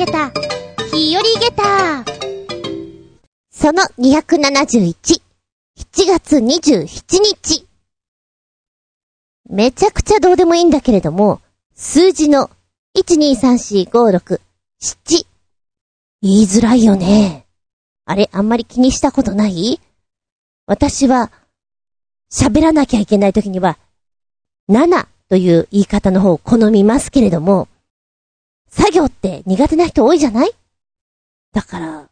げた、日和げた。その271、7月27日。めちゃくちゃどうでもいいんだけれども、数字の1,2,3,4,5,6,7言いづらいよね。あれ、あんまり気にしたことない？私は、喋らなきゃいけない時には、7という言い方の方を好みますけれども、作業って苦手な人多いじゃない？だから、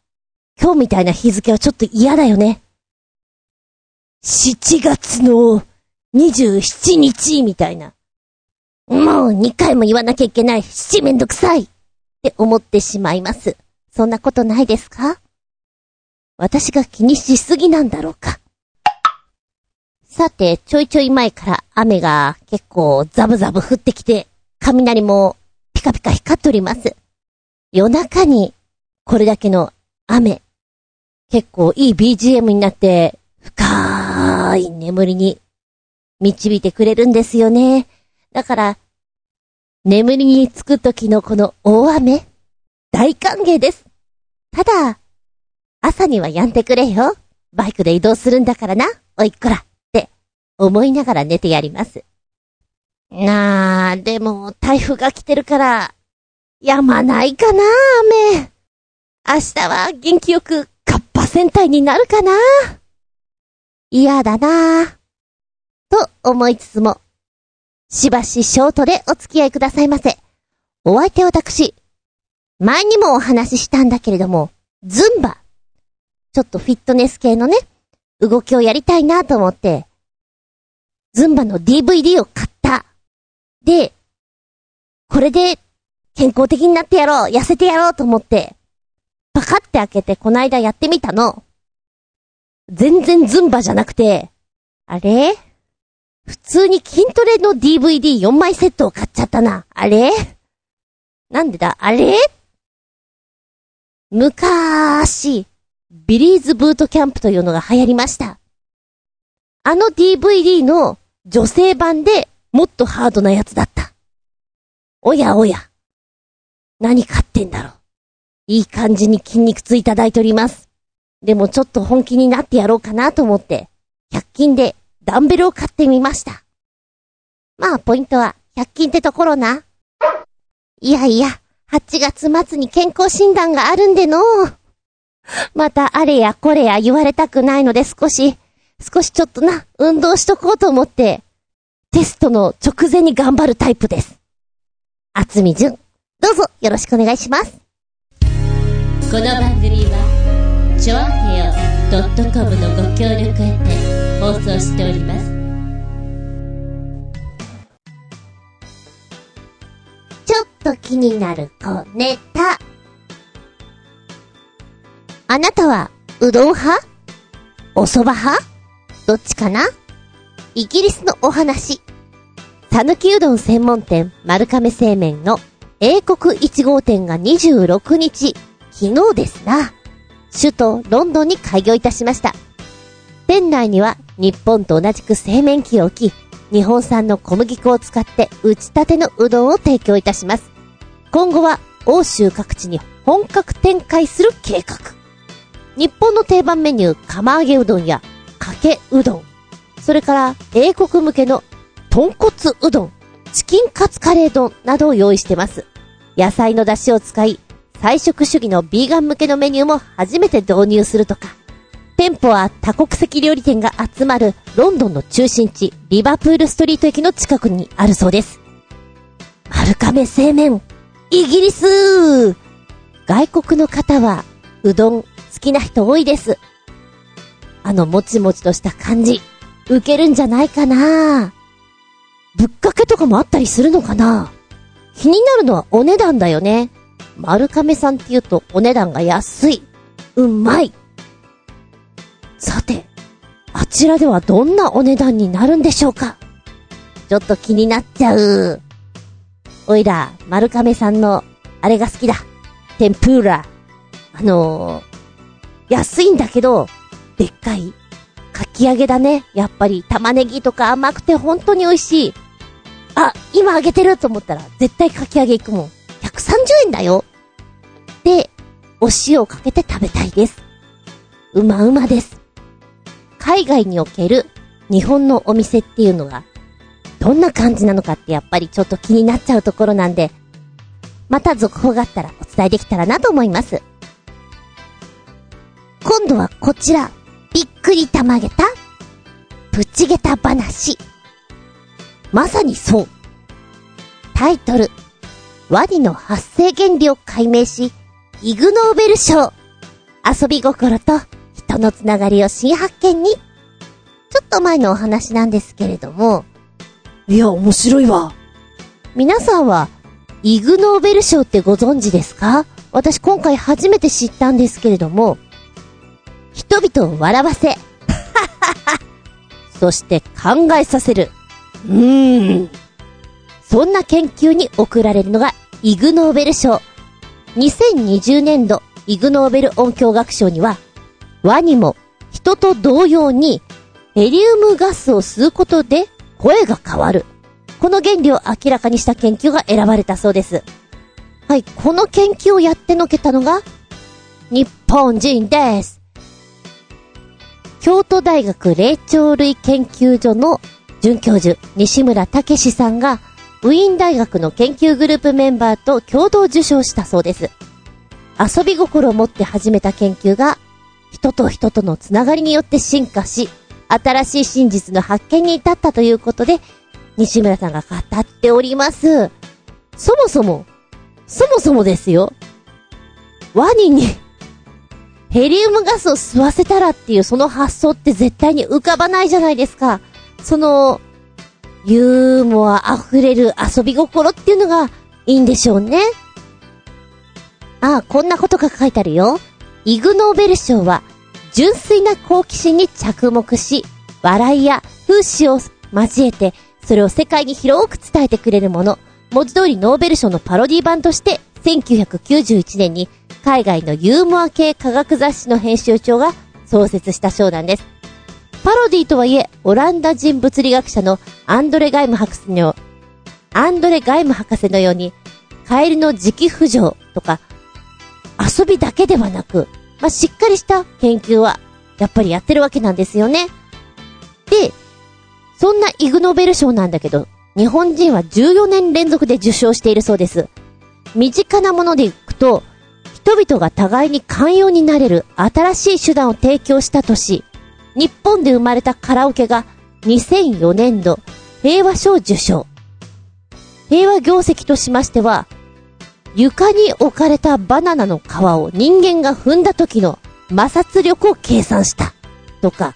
今日みたいな日付はちょっと嫌だよね。7月の27日みたいな。もう2回も言わなきゃいけない。七めんどくさいって思ってしまいます。そんなことないですか？私が気にしすぎなんだろうか。さて、ちょいちょい前から雨が結構ザブザブ降ってきて、雷もピカピカ光っております。夜中にこれだけの雨、結構いい BGM になって、深い眠りに導いてくれるんですよね。だから、眠りにつく時のこの大雨、大歓迎です。ただ、朝にはやんでくれよ。バイクで移動するんだからな、おいっこら。って思いながら寝てやります。なあ、でも台風が来てるから、やまないかな、雨。明日は元気よくカッパ戦隊になるかな。嫌だなと思いつつも、しばしショートでお付き合いくださいませ。お相手私、前にもお話ししたんだけれども、ズンバ。ちょっとフィットネス系のね、動きをやりたいなと思って、ズンバの DVD を。で、これで健康的になってやろう、痩せてやろうと思って、パカって開けてこないだやってみたの。全然ズンバじゃなくて、あれ？普通に筋トレの DVD4 枚セットを買っちゃったな。あれ？なんでだ？あれ？昔、ビリーズブートキャンプというのが流行りました。あの DVD の女性版でもっとハードなやつだった。おやおや。何買ってんだろう。いい感じに筋肉痛いただいております。でもちょっと本気になってやろうかなと思って、100均でダンベルを買ってみました。まあ、ポイントは、100均ってところな。いやいや、8月末に健康診断があるんでのまたあれやこれや言われたくないので少し、少しちょっとな、運動しとこうと思って、テストの直前に頑張るタイプです。あつみじゅん、どうぞよろしくお願いします。この番組は、ちょあへよ .com のご協力へて放送しております。ちょっと気になる小ネタ。あなたは、うどん派？お蕎麦派？どっちかな？イギリスのお話。たぬきうどん専門店、丸亀製麺の英国1号店が26日、昨日ですな。首都ロンドンに開業いたしました。店内には日本と同じく製麺機を置き、日本産の小麦粉を使って打ち立てのうどんを提供いたします。今後は欧州各地に本格展開する計画。日本の定番メニュー、釜揚げうどんやかけうどん、それから英国向けの豚骨うどん、チキンカツカレー丼などを用意してます。野菜の出汁を使い、菜食主義のビーガン向けのメニューも初めて導入するとか。店舗は多国籍料理店が集まるロンドンの中心地、リバプールストリート駅の近くにあるそうです。丸亀製麺、イギリス外国の方は、うどん好きな人多いです。あのもちもちとした感じ、受けるんじゃないかなぶっかけとかもあったりするのかな気になるのはお値段だよね。丸亀さんって言うとお値段が安い。うまい。さて、あちらではどんなお値段になるんでしょうかちょっと気になっちゃう。おいら、丸亀さんの、あれが好きだ。天ぷら。あのー、安いんだけど、でっかい、かき揚げだね。やっぱり玉ねぎとか甘くて本当に美味しい。あ、今揚げてると思ったら絶対かき揚げ行くもん。130円だよ。でお塩をかけて食べたいです。うまうまです。海外における日本のお店っていうのが、どんな感じなのかってやっぱりちょっと気になっちゃうところなんで、また続報があったらお伝えできたらなと思います。今度はこちら、びっくりたまげた、プチゲタ話。まさにそう。タイトル、ワニの発生原理を解明し、イグノーベル賞。遊び心と人のつながりを新発見に。ちょっと前のお話なんですけれども。いや、面白いわ。皆さんは、イグノーベル賞ってご存知ですか？私今回初めて知ったんですけれども、人々を笑わせ、そして考えさせる。うーん。そんな研究に贈られるのがイグノーベル賞。2020年度イグノーベル音響学賞には、ワニも人と同様にヘリウムガスを吸うことで声が変わる。この原理を明らかにした研究が選ばれたそうです。はい、この研究をやってのけたのが、日本人です。京都大学霊長類研究所の准教授、西村武史さんが、ウィーン大学の研究グループメンバーと共同受賞したそうです。遊び心を持って始めた研究が、人と人とのつながりによって進化し、新しい真実の発見に至ったということで、西村さんが語っております。そもそも、そもそもですよ。ワニにヘリウムガスを吸わせたらっていうその発想って絶対に浮かばないじゃないですか。その、ユーモア溢れる遊び心っていうのがいいんでしょうね。ああ、こんなことが書いてあるよ。イグノーベル賞は、純粋な好奇心に着目し、笑いや風刺を交えて、それを世界に広く伝えてくれるもの。文字通りノーベル賞のパロディ版として、1991年に海外のユーモア系科学雑誌の編集長が創設した賞なんです。パロディとはいえ、オランダ人物理学者のアンドレ・ガイム博士の、アンドレ・ガイム博士のように、カエルの磁気浮上とか、遊びだけではなく、まあ、しっかりした研究は、やっぱりやってるわけなんですよね。で、そんなイグノベル賞なんだけど、日本人は14年連続で受賞しているそうです。身近なものでいくと、人々が互いに寛容になれる新しい手段を提供した年、日本で生まれたカラオケが2004年度平和賞受賞。平和業績としましては、床に置かれたバナナの皮を人間が踏んだ時の摩擦力を計算した。とか、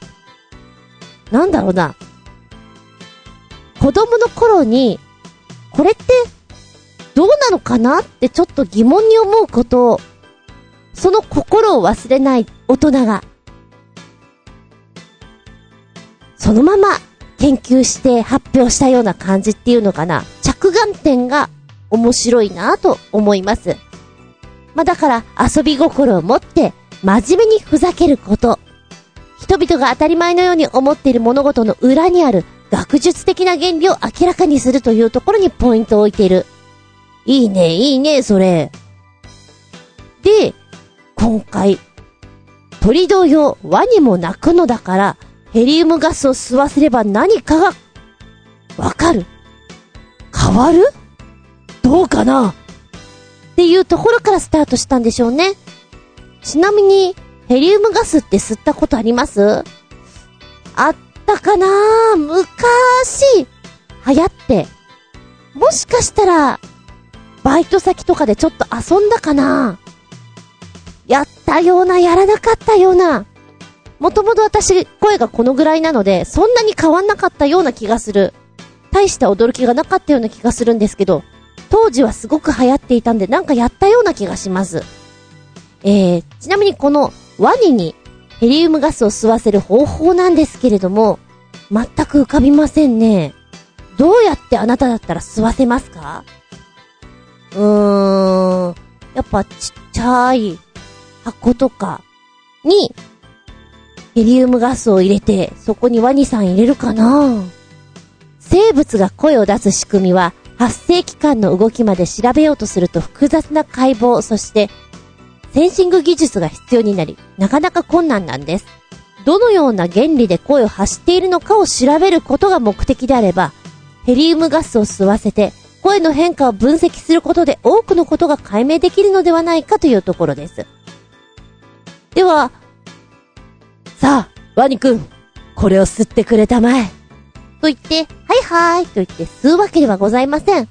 なんだろうな。子供の頃に、これって、どうなのかなってちょっと疑問に思うことを、その心を忘れない大人が、そのまま研究して発表したような感じっていうのかな。着眼点が面白いなと思います。まあ、だから遊び心を持って真面目にふざけること。人々が当たり前のように思っている物事の裏にある学術的な原理を明らかにするというところにポイントを置いている。いいね、いいね、それ。で、今回、鳥同様、ワニも泣くのだから、ヘリウムガスを吸わせれば何かが、わかる？変わる？どうかな？っていうところからスタートしたんでしょうね。ちなみに、ヘリウムガスって吸ったことあります？あったかな？昔、流行って。もしかしたら、バイト先とかでちょっと遊んだかな？やったような、やらなかったような。もともと私、声がこのぐらいなので、そんなに変わんなかったような気がする。大した驚きがなかったような気がするんですけど、当時はすごく流行っていたんで、なんかやったような気がします。えー、ちなみにこのワニにヘリウムガスを吸わせる方法なんですけれども、全く浮かびませんね。どうやってあなただったら吸わせますか？うーん、やっぱちっちゃい箱とかにヘリウムガスを入れて、そこにワニさん入れるかな？生物が声を出す仕組みは発生期間の動きまで調べようとすると複雑な解剖、そしてセンシング技術が必要になり、なかなか困難なんです。どのような原理で声を発しているのかを調べることが目的であれば、ヘリウムガスを吸わせて、声の変化を分析することで多くのことが解明できるのではないかというところです。では、さあ、ワニくん、これを吸ってくれたまえ。と言って、はいはーいと言って吸うわけではございません。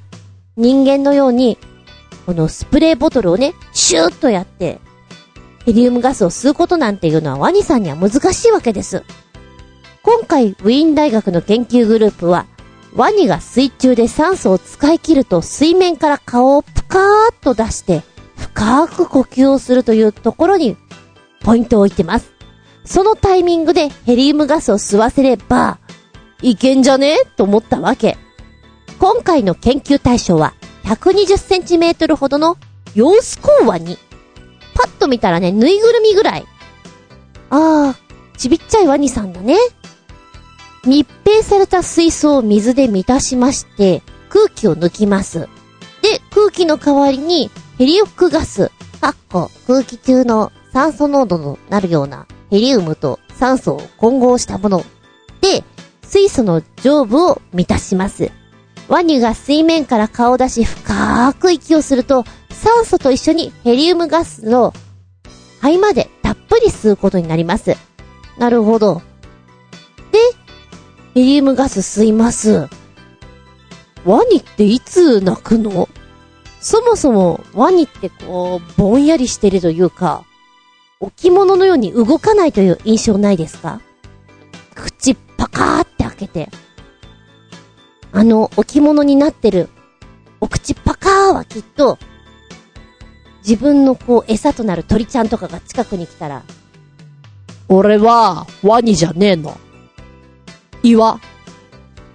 人間のように、このスプレーボトルをね、シューッとやって、ヘリウムガスを吸うことなんていうのはワニさんには難しいわけです。今回、ウィーン大学の研究グループは、ワニが水中で酸素を使い切ると水面から顔をぷかーっと出して、深く呼吸をするというところに、ポイントを置いてます。そのタイミングでヘリウムガスを吸わせれば、いけんじゃね？と思ったわけ。今回の研究対象は、120センチメートルほどのヨウスコウワニ。パッと見たらね、ぬいぐるみぐらい。あー、ちびっちゃいワニさんだね。密閉された水槽を水で満たしまして、空気を抜きます。で、空気の代わりに、ヘリオックガス、かっこ空気中の酸素濃度のなるようなヘリウムと酸素を混合したもので、水素の上部を満たします。ワニが水面から顔を出し深く息をすると、酸素と一緒にヘリウムガスの肺までたっぷり吸うことになります。なるほど。で、ヘリウムガス吸います。ワニっていつ鳴くの？そもそもワニってこう、ぼんやりしてるというか、置物のように動かないという印象ないですか？口パカーって開けて。あの置物になってるお口パカーはきっと、自分のこう餌となる鳥ちゃんとかが近くに来たら、俺は、ワニじゃねえの。岩。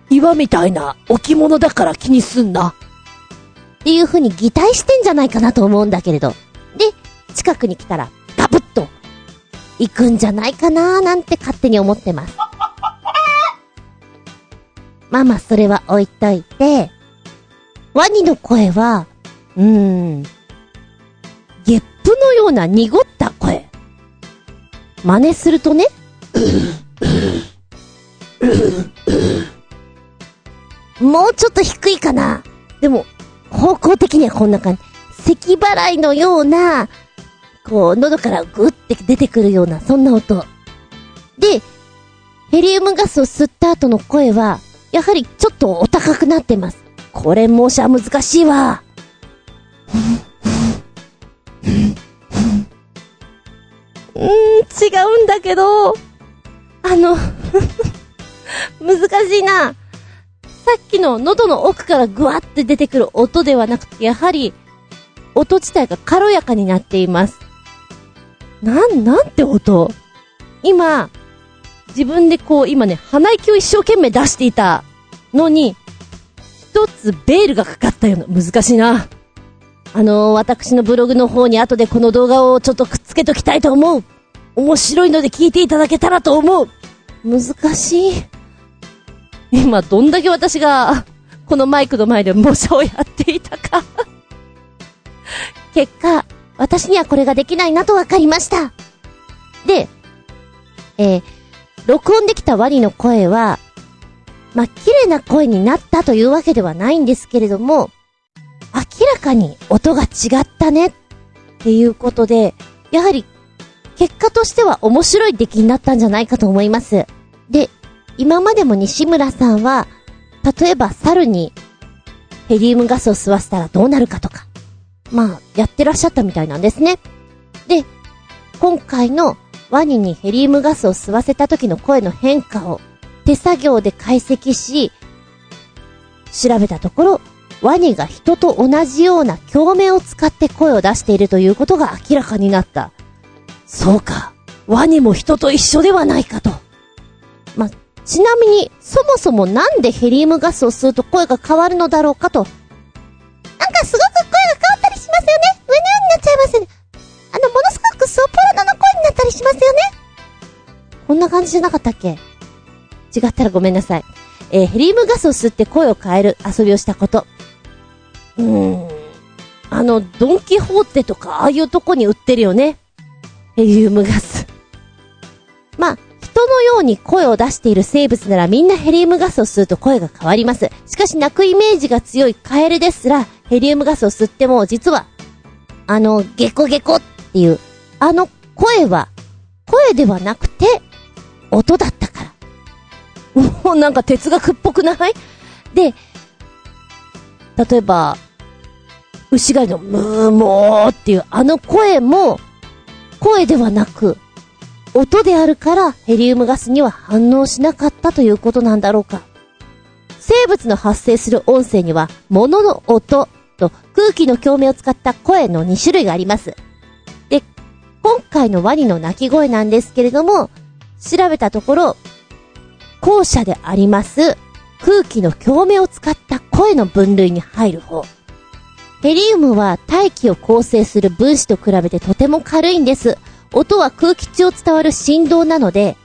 岩みたいな置物だから気にすんな。っていう風に擬態してんじゃないかなと思うんだけれど。で、近くに来たら、行くんじゃないかなーなんて勝手に思ってます。まあまあ、それは置いといて、ワニの声は、うーん、ゲップのような濁った声。真似するとね、もうちょっと低いかな。でも、方向的にはこんな感じ。咳払いのような、こう、喉からグッて出てくるような、そんな音。で、ヘリウムガスを吸った後の声は、やはりちょっとお高くなってます。これもしゃ難しいわ。うーん、違うんだけど、あの、難しいな。さっきの喉の奥からグワって出てくる音ではなくて、やはり、音自体が軽やかになっています。なん、なんて音？今、自分でこう、今ね、鼻息を一生懸命出していたのに、一つベールがかかったような、難しいな。あのー、私のブログの方に後でこの動画をちょっとくっつけときたいと思う。面白いので聞いていただけたらと思う。難しい。今、どんだけ私が、このマイクの前で模写をやっていたか。結果、私にはこれができないなとわかりました。で、えー、録音できたワニの声は、まあ、綺麗な声になったというわけではないんですけれども、明らかに音が違ったねっていうことで、やはり結果としては面白い出来になったんじゃないかと思います。で、今までも西村さんは、例えば猿にヘリウムガスを吸わせたらどうなるかとか、まあ、やってらっしゃったみたいなんですね。で、今回のワニにヘリウムガスを吸わせた時の声の変化を手作業で解析し、調べたところ、ワニが人と同じような共鳴を使って声を出しているということが明らかになった。そうか。ワニも人と一緒ではないかと。ま、ちなみに、そもそもなんでヘリウムガスを吸うと声が変わるのだろうかと。なんかすごく声が変わったりしますよね。うにゃになっちゃいますね。あの、ものすごくソプラノの声になったりしますよね。こんな感じじゃなかったっけ？違ったらごめんなさい。えーヘリウムガスを吸って声を変える遊びをしたこと。うーん。あの、ドンキホーテとか、ああいうとこに売ってるよね。ヘリウムガス。まあ、人のように声を出している生物ならみんなヘリウムガスを吸うと声が変わります。しかし泣くイメージが強いカエルですら、ヘリウムガスを吸っても、実は、あの、ゲコゲコっていう、あの声は、声ではなくて、音だったから。もうなんか哲学っぽくない？で、例えば、牛飼いのムーモーっていうあの声も、声ではなく、音であるからヘリウムガスには反応しなかったということなんだろうか。生物の発生する音声には、物の音と空気の共鳴を使った声の2種類があります。で、今回のワニの鳴き声なんですけれども、調べたところ、後者であります空気の共鳴を使った声の分類に入る方。ヘリウムは大気を構成する分子と比べてとても軽いんです。音は空気中を伝わる振動なので、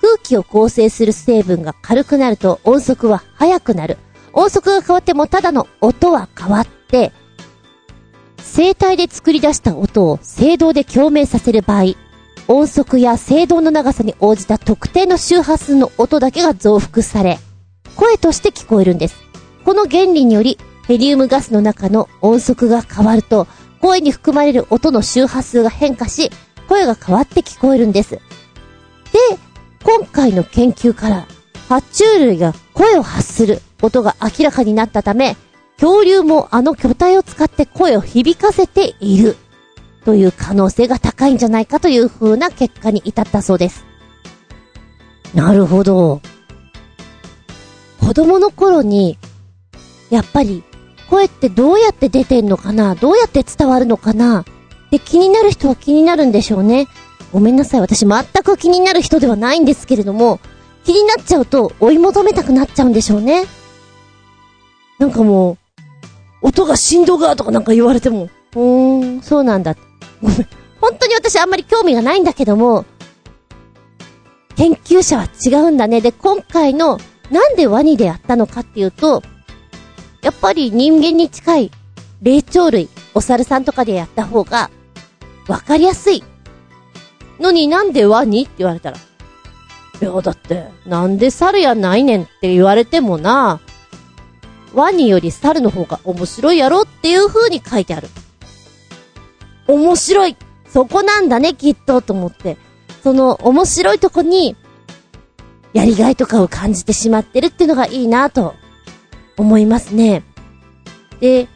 空気を構成する成分が軽くなると音速は速くなる。音速が変わってもただの音は変わって、声帯で作り出した音を声道で共鳴させる場合、音速や声道の長さに応じた特定の周波数の音だけが増幅され、声として聞こえるんです。この原理により、ヘリウムガスの中の音速が変わると、声に含まれる音の周波数が変化し、声が変わって聞こえるんです。で、今回の研究から、爬虫類が声を発することが明らかになったため、恐竜もあの巨体を使って声を響かせている。という可能性が高いんじゃないかという風な結果に至ったそうです。なるほど。子供の頃に、やっぱり、声ってどうやって出てんのかな？どうやって伝わるのかな？で、気になる人は気になるんでしょうね。ごめんなさい。私全く気になる人ではないんですけれども、気になっちゃうと追い求めたくなっちゃうんでしょうね。なんかもう、音が振動がとかなんか言われても、うーん、そうなんだ。ごめん。本当に私あんまり興味がないんだけども、研究者は違うんだね。で、今回の、なんでワニでやったのかっていうと、やっぱり人間に近い霊長類、お猿さんとかでやった方が、わかりやすい。のになんでワニって言われたら。いや、だって、なんで猿やないねんって言われてもな、ワニより猿の方が面白いやろっていう風に書いてある。面白いそこなんだね、きっと、と思って。その面白いとこに、やりがいとかを感じてしまってるっていうのがいいなと、思いますね。で、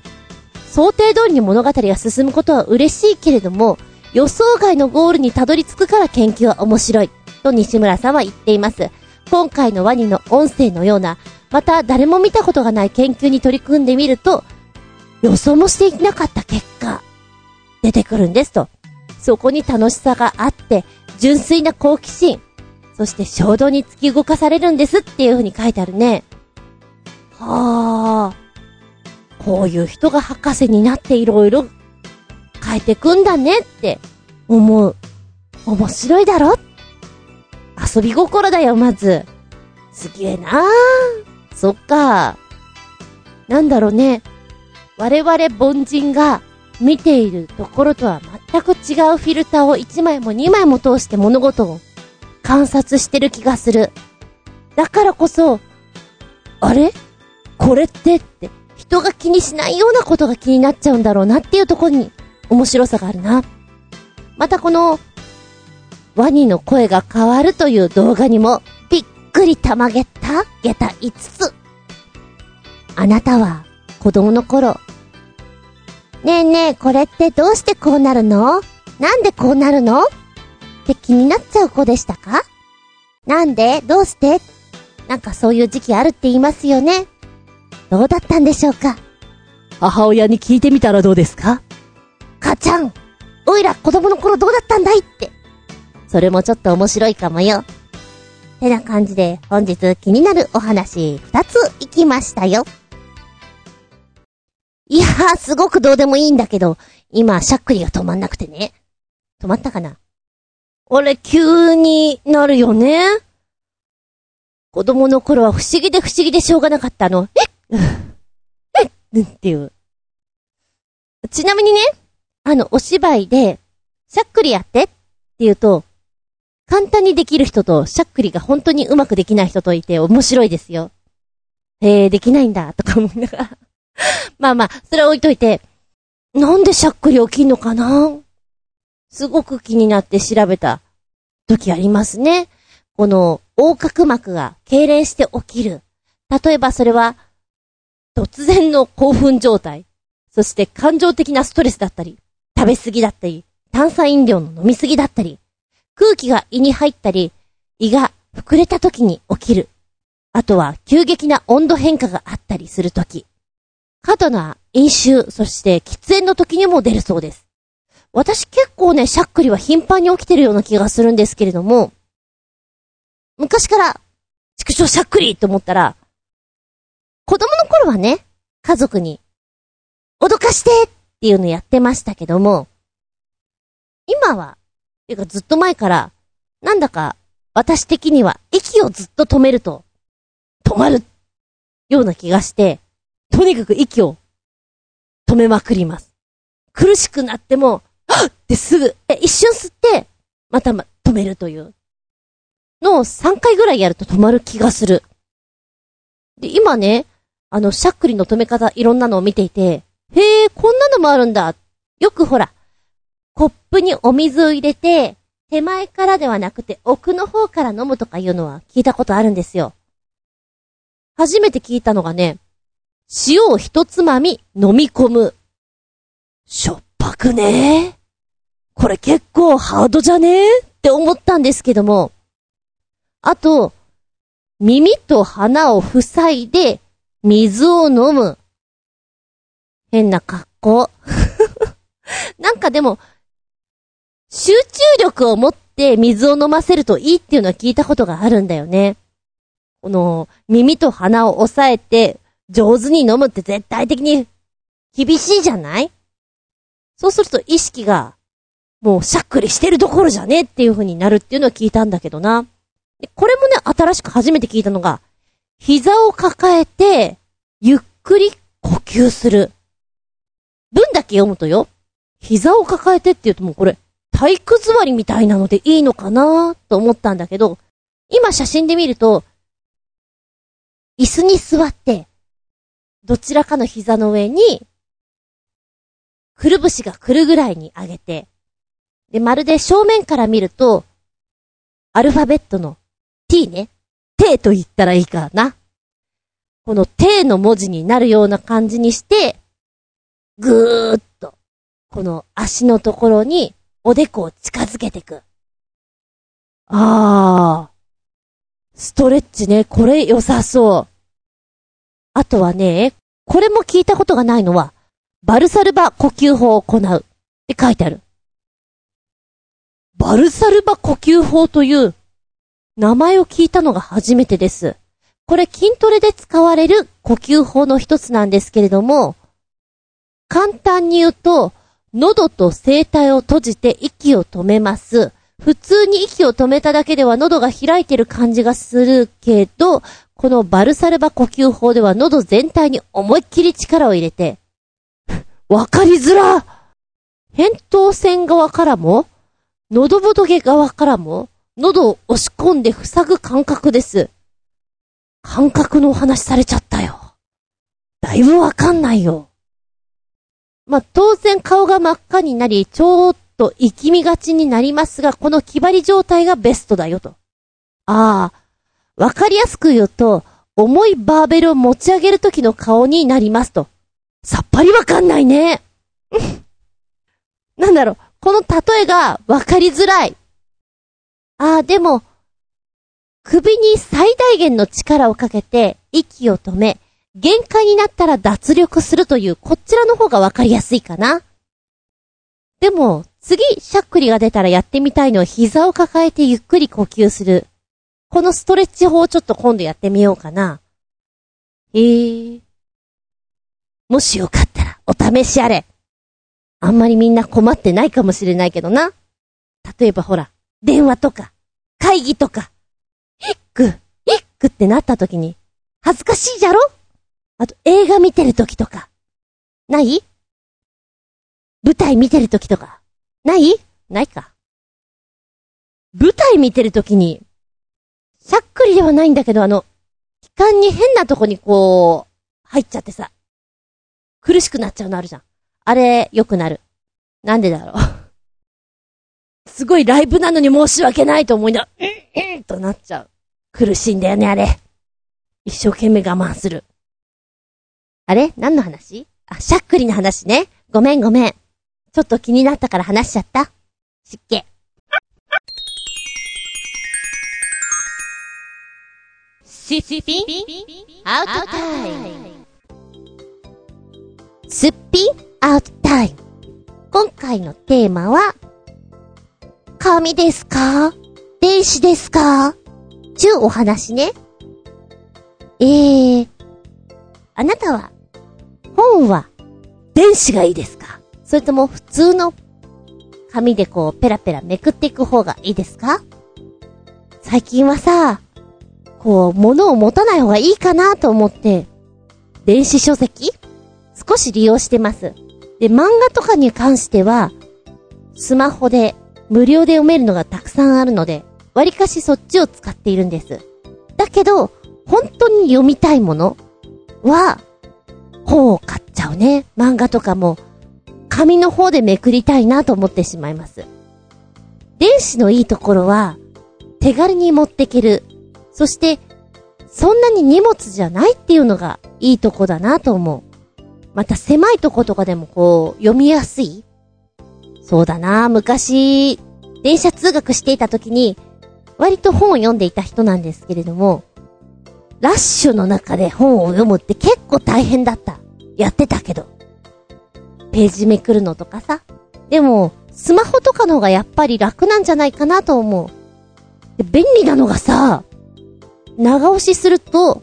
想定通りに物語が進むことは嬉しいけれども、予想外のゴールにたどり着くから研究は面白い、と西村さんは言っています。今回のワニの音声のような、また誰も見たことがない研究に取り組んでみると、予想もしていなかった結果、出てくるんですと。そこに楽しさがあって、純粋な好奇心、そして衝動に突き動かされるんですっていう風に書いてあるね。はあ。こういう人が博士になっていろいろ変えてくんだねって思う。面白いだろ？遊び心だよ、まず。すげえなー。そっか。なんだろうね。我々凡人が見ているところとは全く違うフィルターを1枚も2枚も通して物事を観察してる気がする。だからこそ、あれ？これってって人が気にしないようなことが気になっちゃうんだろうなっていうところに面白さがあるな。またこの、ワニの声が変わるという動画にも、くりたまげた？下駄5つ。あなたは、子供の頃、ねえねえ、これってどうしてこうなるの？なんでこうなるの？って気になっちゃう子でしたか？なんで？どうして？なんかそういう時期あるって言いますよね。どうだったんでしょうか？母親に聞いてみたらどうですか？母ちゃん、おいら子供の頃どうだったんだいって。それもちょっと面白いかもよ。てな感じで本日気になるお話二つ行きましたよ。いやー、すごくどうでもいいんだけど、今、しゃっくりが止まんなくてね。止まったかな？俺、急になるよね。子供の頃は不思議で不思議でしょうがなかったの。えっ？えっ？っていう。ちなみにね、あの、お芝居で、しゃっくりやってって言うと、簡単にできる人と、しゃっくりが本当にうまくできない人といて面白いですよ。えー、できないんだ、とか思いながら。まあまあ、それは置いといて、なんでしゃっくり起きんのかな？すごく気になって調べた時ありますね。この横隔膜が痙攣して起きる。例えばそれは、突然の興奮状態。そして感情的なストレスだったり、食べ過ぎだったり、炭酸飲料の飲み過ぎだったり、空気が胃に入ったり、胃が膨れた時に起きる。あとは急激な温度変化があったりする時。過度な飲酒、そして喫煙の時にも出るそうです。私結構ね、しゃっくりは頻繁に起きてるような気がするんですけれども、昔から、畜生しゃっくりって思ったら、子供の頃はね、家族に、脅かしてっていうのやってましたけども、今は、ていうかずっと前から、なんだか、私的には息をずっと止めると、止まる、ような気がして、とにかく息を止めまくります。苦しくなっても、はっってすぐ、一瞬吸って、またま、止めるという。のを3回ぐらいやると止まる気がする。で、今ね、あの、しゃっくりの止め方いろんなのを見ていて、へえ、こんなのもあるんだ。よくほら、コップにお水を入れて、手前からではなくて奥の方から飲むとかいうのは聞いたことあるんですよ。初めて聞いたのがね、塩を一つまみ飲み込む。しょっぱくねこれ結構ハードじゃね？って思ったんですけども。あと、耳と鼻を塞いで水を飲む。変な格好。なんかでも、集中力を持って水を飲ませるといいっていうのは聞いたことがあるんだよね。この、耳と鼻を押さえて、上手に飲むって絶対的に厳しいじゃない？そうすると意識が、もうしゃっくりしてるどころじゃねえっていう風になるっていうのは聞いたんだけどな。でこれもね、新しく初めて聞いたのが、膝を抱えて、ゆっくり呼吸する。文だけ読むとよ、膝を抱えてって言うともうこれ、体育座りみたいなのでいいのかなと思ったんだけど、今写真で見ると、椅子に座って、どちらかの膝の上に、くるぶしがくるぐらいに上げて、で、まるで正面から見ると、アルファベットの t ね。t と言ったらいいかな。この t の文字になるような感じにして、ぐーっと、この足のところにおでこを近づけていく。あー。ストレッチね、これ良さそう。あとはね、これも聞いたことがないのは、バルサルバ呼吸法を行うって書いてある。バルサルバ呼吸法という名前を聞いたのが初めてです。これ筋トレで使われる呼吸法の一つなんですけれども、簡単に言うと、喉と声帯を閉じて息を止めます。普通に息を止めただけでは喉が開いてる感じがするけど、このバルサルバ呼吸法では喉全体に思いっきり力を入れて、わかりづら扁桃腺側からも、喉仏側からも、喉を押し込んで塞ぐ感覚です。感覚のお話されちゃったよ。だいぶわかんないよ。まあ、当然顔が真っ赤になり、ちょっと息みがちになりますが、この気張り状態がベストだよと。ああ、わかりやすく言うと、重いバーベルを持ち上げる時の顔になりますと。さっぱりわかんないね。なんだろう、この例えがわかりづらい。ああ、でも、首に最大限の力をかけて息を止め、限界になったら脱力するというこちらの方がわかりやすいかな。でも、次、しゃっくりが出たらやってみたいのは膝を抱えてゆっくり呼吸する。このストレッチ法をちょっと今度やってみようかな。えー。もしよかったらお試しあれ。あんまりみんな困ってないかもしれないけどな。例えばほら、電話とか、会議とか、ヒック、ヒックってなった時に、恥ずかしいじゃろ？あと映画見てる時とか。ない？舞台見てる時とか。ない？ないか。舞台見てる時に、しゃっくりではないんだけど、あの、気管に変なとこにこう、入っちゃってさ、苦しくなっちゃうのあるじゃん。あれ、良くなる。なんでだろう。すごいライブなのに申し訳ないと思いながら、うん、うんとなっちゃう。苦しいんだよね、あれ。一生懸命我慢する。あれ？何の話？あ、しゃっくりの話ね。ごめんごめん。ちょっと気になったから話しちゃった。湿気。シッピンアウトタイム。すっぴん？アウトタイム。今回のテーマは、紙ですか？電子ですか？ちゅうお話ね。えー、あなたは、本は、電子がいいですか？それとも普通の紙でこうペラペラめくっていく方がいいですか？最近はさ、こう、物を持たない方がいいかなと思って、電子書籍少し利用してます。で、漫画とかに関しては、スマホで無料で読めるのがたくさんあるので、割かしそっちを使っているんです。だけど、本当に読みたいものは、本を買っちゃうね。漫画とかも、紙の方でめくりたいなと思ってしまいます。電子のいいところは、手軽に持ってけるそして、そんなに荷物じゃないっていうのがいいとこだなと思う。また狭いとことかでもこう、読みやすいそうだな昔、電車通学していた時に、割と本を読んでいた人なんですけれども、ラッシュの中で本を読むって結構大変だった。やってたけど。ページめくるのとかさ。でも、スマホとかの方がやっぱり楽なんじゃないかなと思う。で便利なのがさ、長押しすると、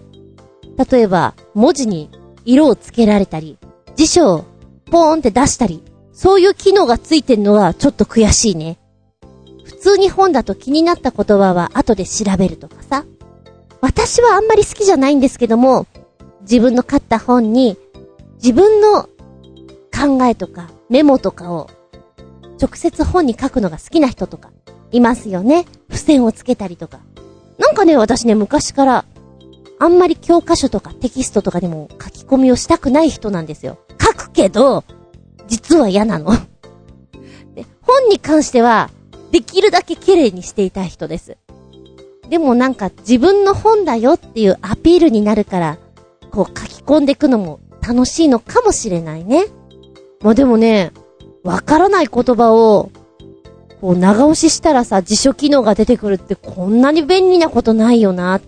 例えば、文字に色をつけられたり、辞書をポーンって出したり、そういう機能がついてるのはちょっと悔しいね。普通に本だと気になった言葉は後で調べるとかさ。私はあんまり好きじゃないんですけども、自分の買った本に、自分の考えとかメモとかを直接本に書くのが好きな人とかいますよね。付箋をつけたりとか。なんかね、私ね、昔から、あんまり教科書とかテキストとかにも書き込みをしたくない人なんですよ。書くけど、実は嫌なの。で本に関しては、できるだけ綺麗にしていたい人です。でもなんか自分の本だよっていうアピールになるから、こう書き込んでいくのも楽しいのかもしれないね。まあでもね、わからない言葉をこう長押ししたらさ、辞書機能が出てくるってこんなに便利なことないよな。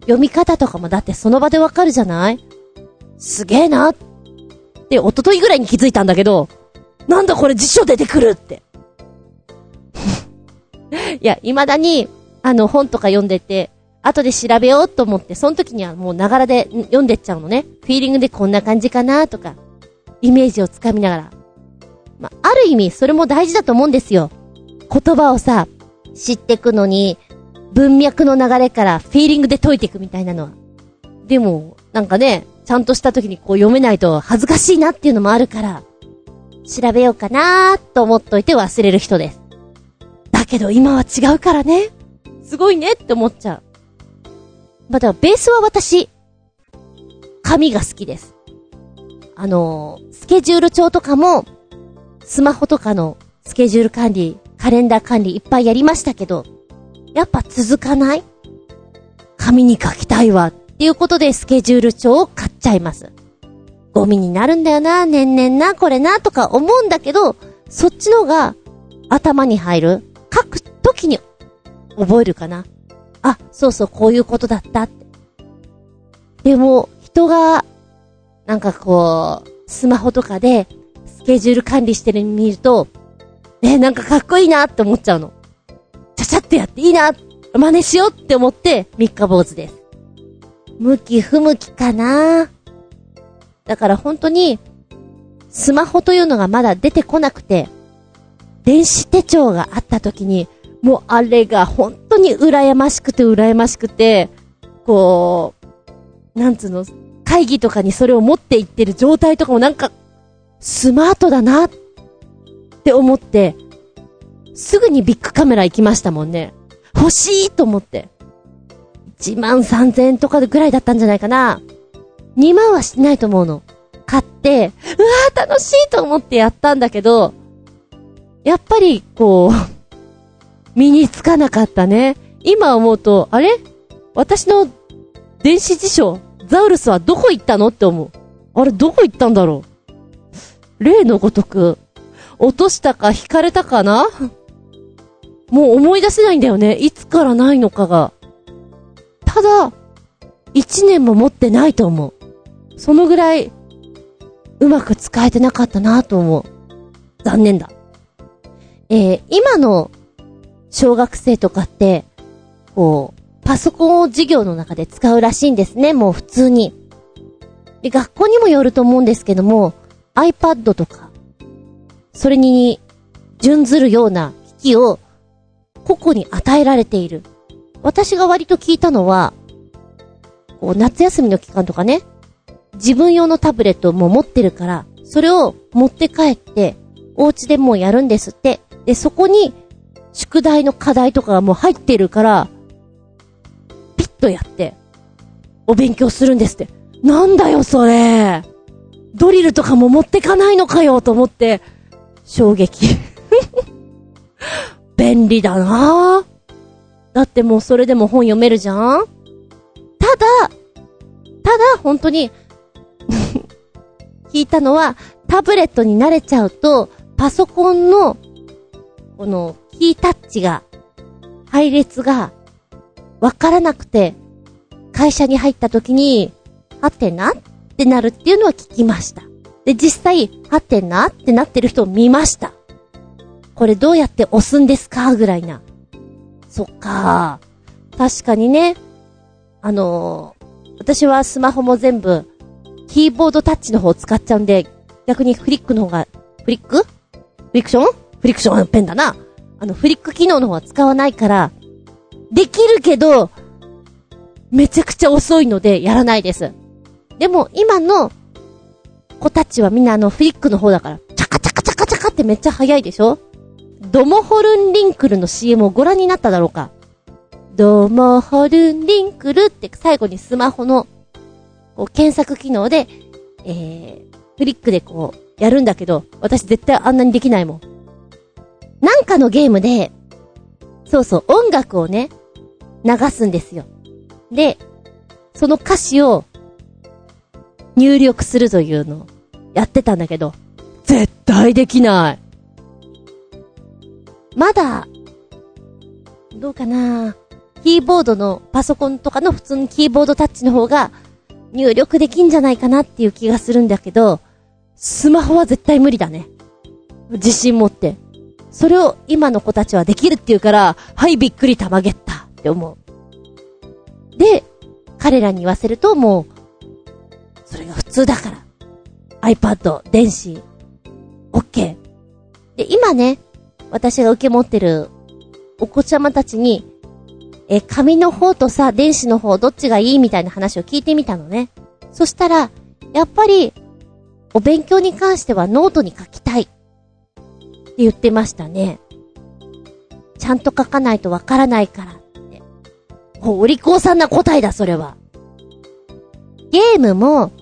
読み方とかもだってその場でわかるじゃない？すげえな。で、おとといぐらいに気づいたんだけど、なんだこれ辞書出てくるって。いや、未だに、あの、本とか読んでて、後で調べようと思って、その時にはもうながらで読んでっちゃうのね。フィーリングでこんな感じかなとか、イメージをつかみながら。まあ、ある意味、それも大事だと思うんですよ。言葉をさ、知ってくのに、文脈の流れからフィーリングで解いていくみたいなのは。でも、なんかね、ちゃんとした時にこう読めないと恥ずかしいなっていうのもあるから、調べようかなーと思っといて忘れる人です。だけど今は違うからね。すごいねって思っちゃう。まあ、だからベースは私、紙が好きです。あのー、スケジュール帳とかも、スマホとかのスケジュール管理、カレンダー管理いっぱいやりましたけど、やっぱ続かない？紙に書きたいわっていうことでスケジュール帳を買っちゃいます。ゴミになるんだよな、年々な、これな、とか思うんだけど、そっちのが頭に入る。書くときに覚えるかな？あ、そうそう、こういうことだったって。でも、人が、なんかこう、スマホとかで、スケジュール管理してるの見ると、え、なんかかっこいいなって思っちゃうの。ちゃちゃってやっていいな、真似しようって思って、三日坊主です。向き不向きかなだから本当に、スマホというのがまだ出てこなくて、電子手帳があった時に、もうあれが本当に羨ましくて羨ましくて、こう、なんつうの、会議とかにそれを持っていってる状態とかもなんか、スマートだなって思って、すぐにビッグカメラ行きましたもんね。欲しいと思って。1万3000円とかぐらいだったんじゃないかな。2万はしてないと思うの。買って、うわー楽しいと思ってやったんだけど、やっぱり、こう、身につかなかったね。今思うと、あれ？私の電子辞書、ザウルスはどこ行ったのって思う。あれ、どこ行ったんだろう例のごとく、落としたか引かれたかな？もう思い出せないんだよね。いつからないのかが。ただ、一年も持ってないと思う。そのぐらい、うまく使えてなかったなと思う。残念だ。えー、今の小学生とかって、こう、パソコンを授業の中で使うらしいんですね、もう普通に。で、学校にもよると思うんですけども、iPad とか、それに準ずるような機器を個々に与えられている。私が割と聞いたのは、こう夏休みの期間とかね、自分用のタブレットも持ってるから、それを持って帰って、お家でもうやるんですって。で、そこに、宿題の課題とかがもう入ってるから、ピッとやって、お勉強するんですって。なんだよ、それ。ドリルとかも持ってかないのかよ、と思って、衝撃。便利だな。だってもうそれでも本読めるじゃんただ、ただ本当に、聞いたのは、タブレットに慣れちゃうと、パソコンの、この、キータッチが、配列が、わからなくて、会社に入った時に、はてなってなるっていうのは聞きました。で、実際、はてなってなってる人を見ました。これどうやって押すんですか？ぐらいな。そっか確かにね、あのー私はスマホも全部、キーボードタッチの方を使っちゃうんで、逆にフリックの方が、フリック？フリクション？フリクション？ペンだな。あの、フリック機能の方は使わないから、できるけど、めちゃくちゃ遅いのでやらないです。でも、今の子たちはみんなあの、フリックの方だから、チャカチャカチャカチャカってめっちゃ早いでしょ？ドモホルンリンクルの CM をご覧になっただろうか？ドモホルンリンクルって最後にスマホの、こう、検索機能で、えー、フリックでこう、やるんだけど、私絶対あんなにできないもん。なんかのゲームで、そうそう、音楽をね、流すんですよ。で、その歌詞を入力するというのをやってたんだけど、絶対できない。まだ、どうかなキーボードのパソコンとかの普通のキーボードタッチの方が入力できんじゃないかなっていう気がするんだけど、スマホは絶対無理だね。自信持って。それを今の子たちはできるっていうから、はい、びっくりたまげったって思う。で、彼らに言わせるともう、それが普通だから。iPad、電子、OK。で、今ね、私が受け持ってるお子ちゃまたちに、え、紙の方とさ、電子の方どっちがいいみたいな話を聞いてみたのね。そしたら、やっぱり、お勉強に関してはノートに書きたい。って言ってましたね。ちゃんと書かないとわからないからって。お、利口さんな答えだ、それは。ゲームも、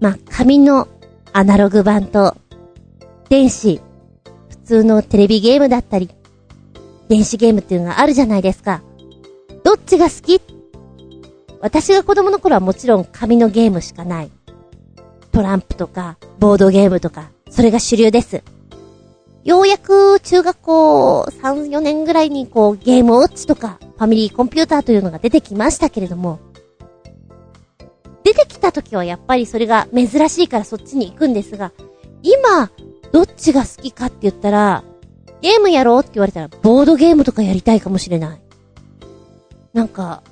ま、紙のアナログ版と、電子、普通のテレビゲームだったり、電子ゲームっていうのがあるじゃないですか。どっちが好き？私が子供の頃はもちろん紙のゲームしかない。トランプとか、ボードゲームとか、それが主流です。ようやく中学校3、4年ぐらいにこうゲームウォッチとか、ファミリーコンピューターというのが出てきましたけれども、出てきた時はやっぱりそれが珍しいからそっちに行くんですが、今、どっちが好きかって言ったら、ゲームやろうって言われたら、ボードゲームとかやりたいかもしれない。なんか、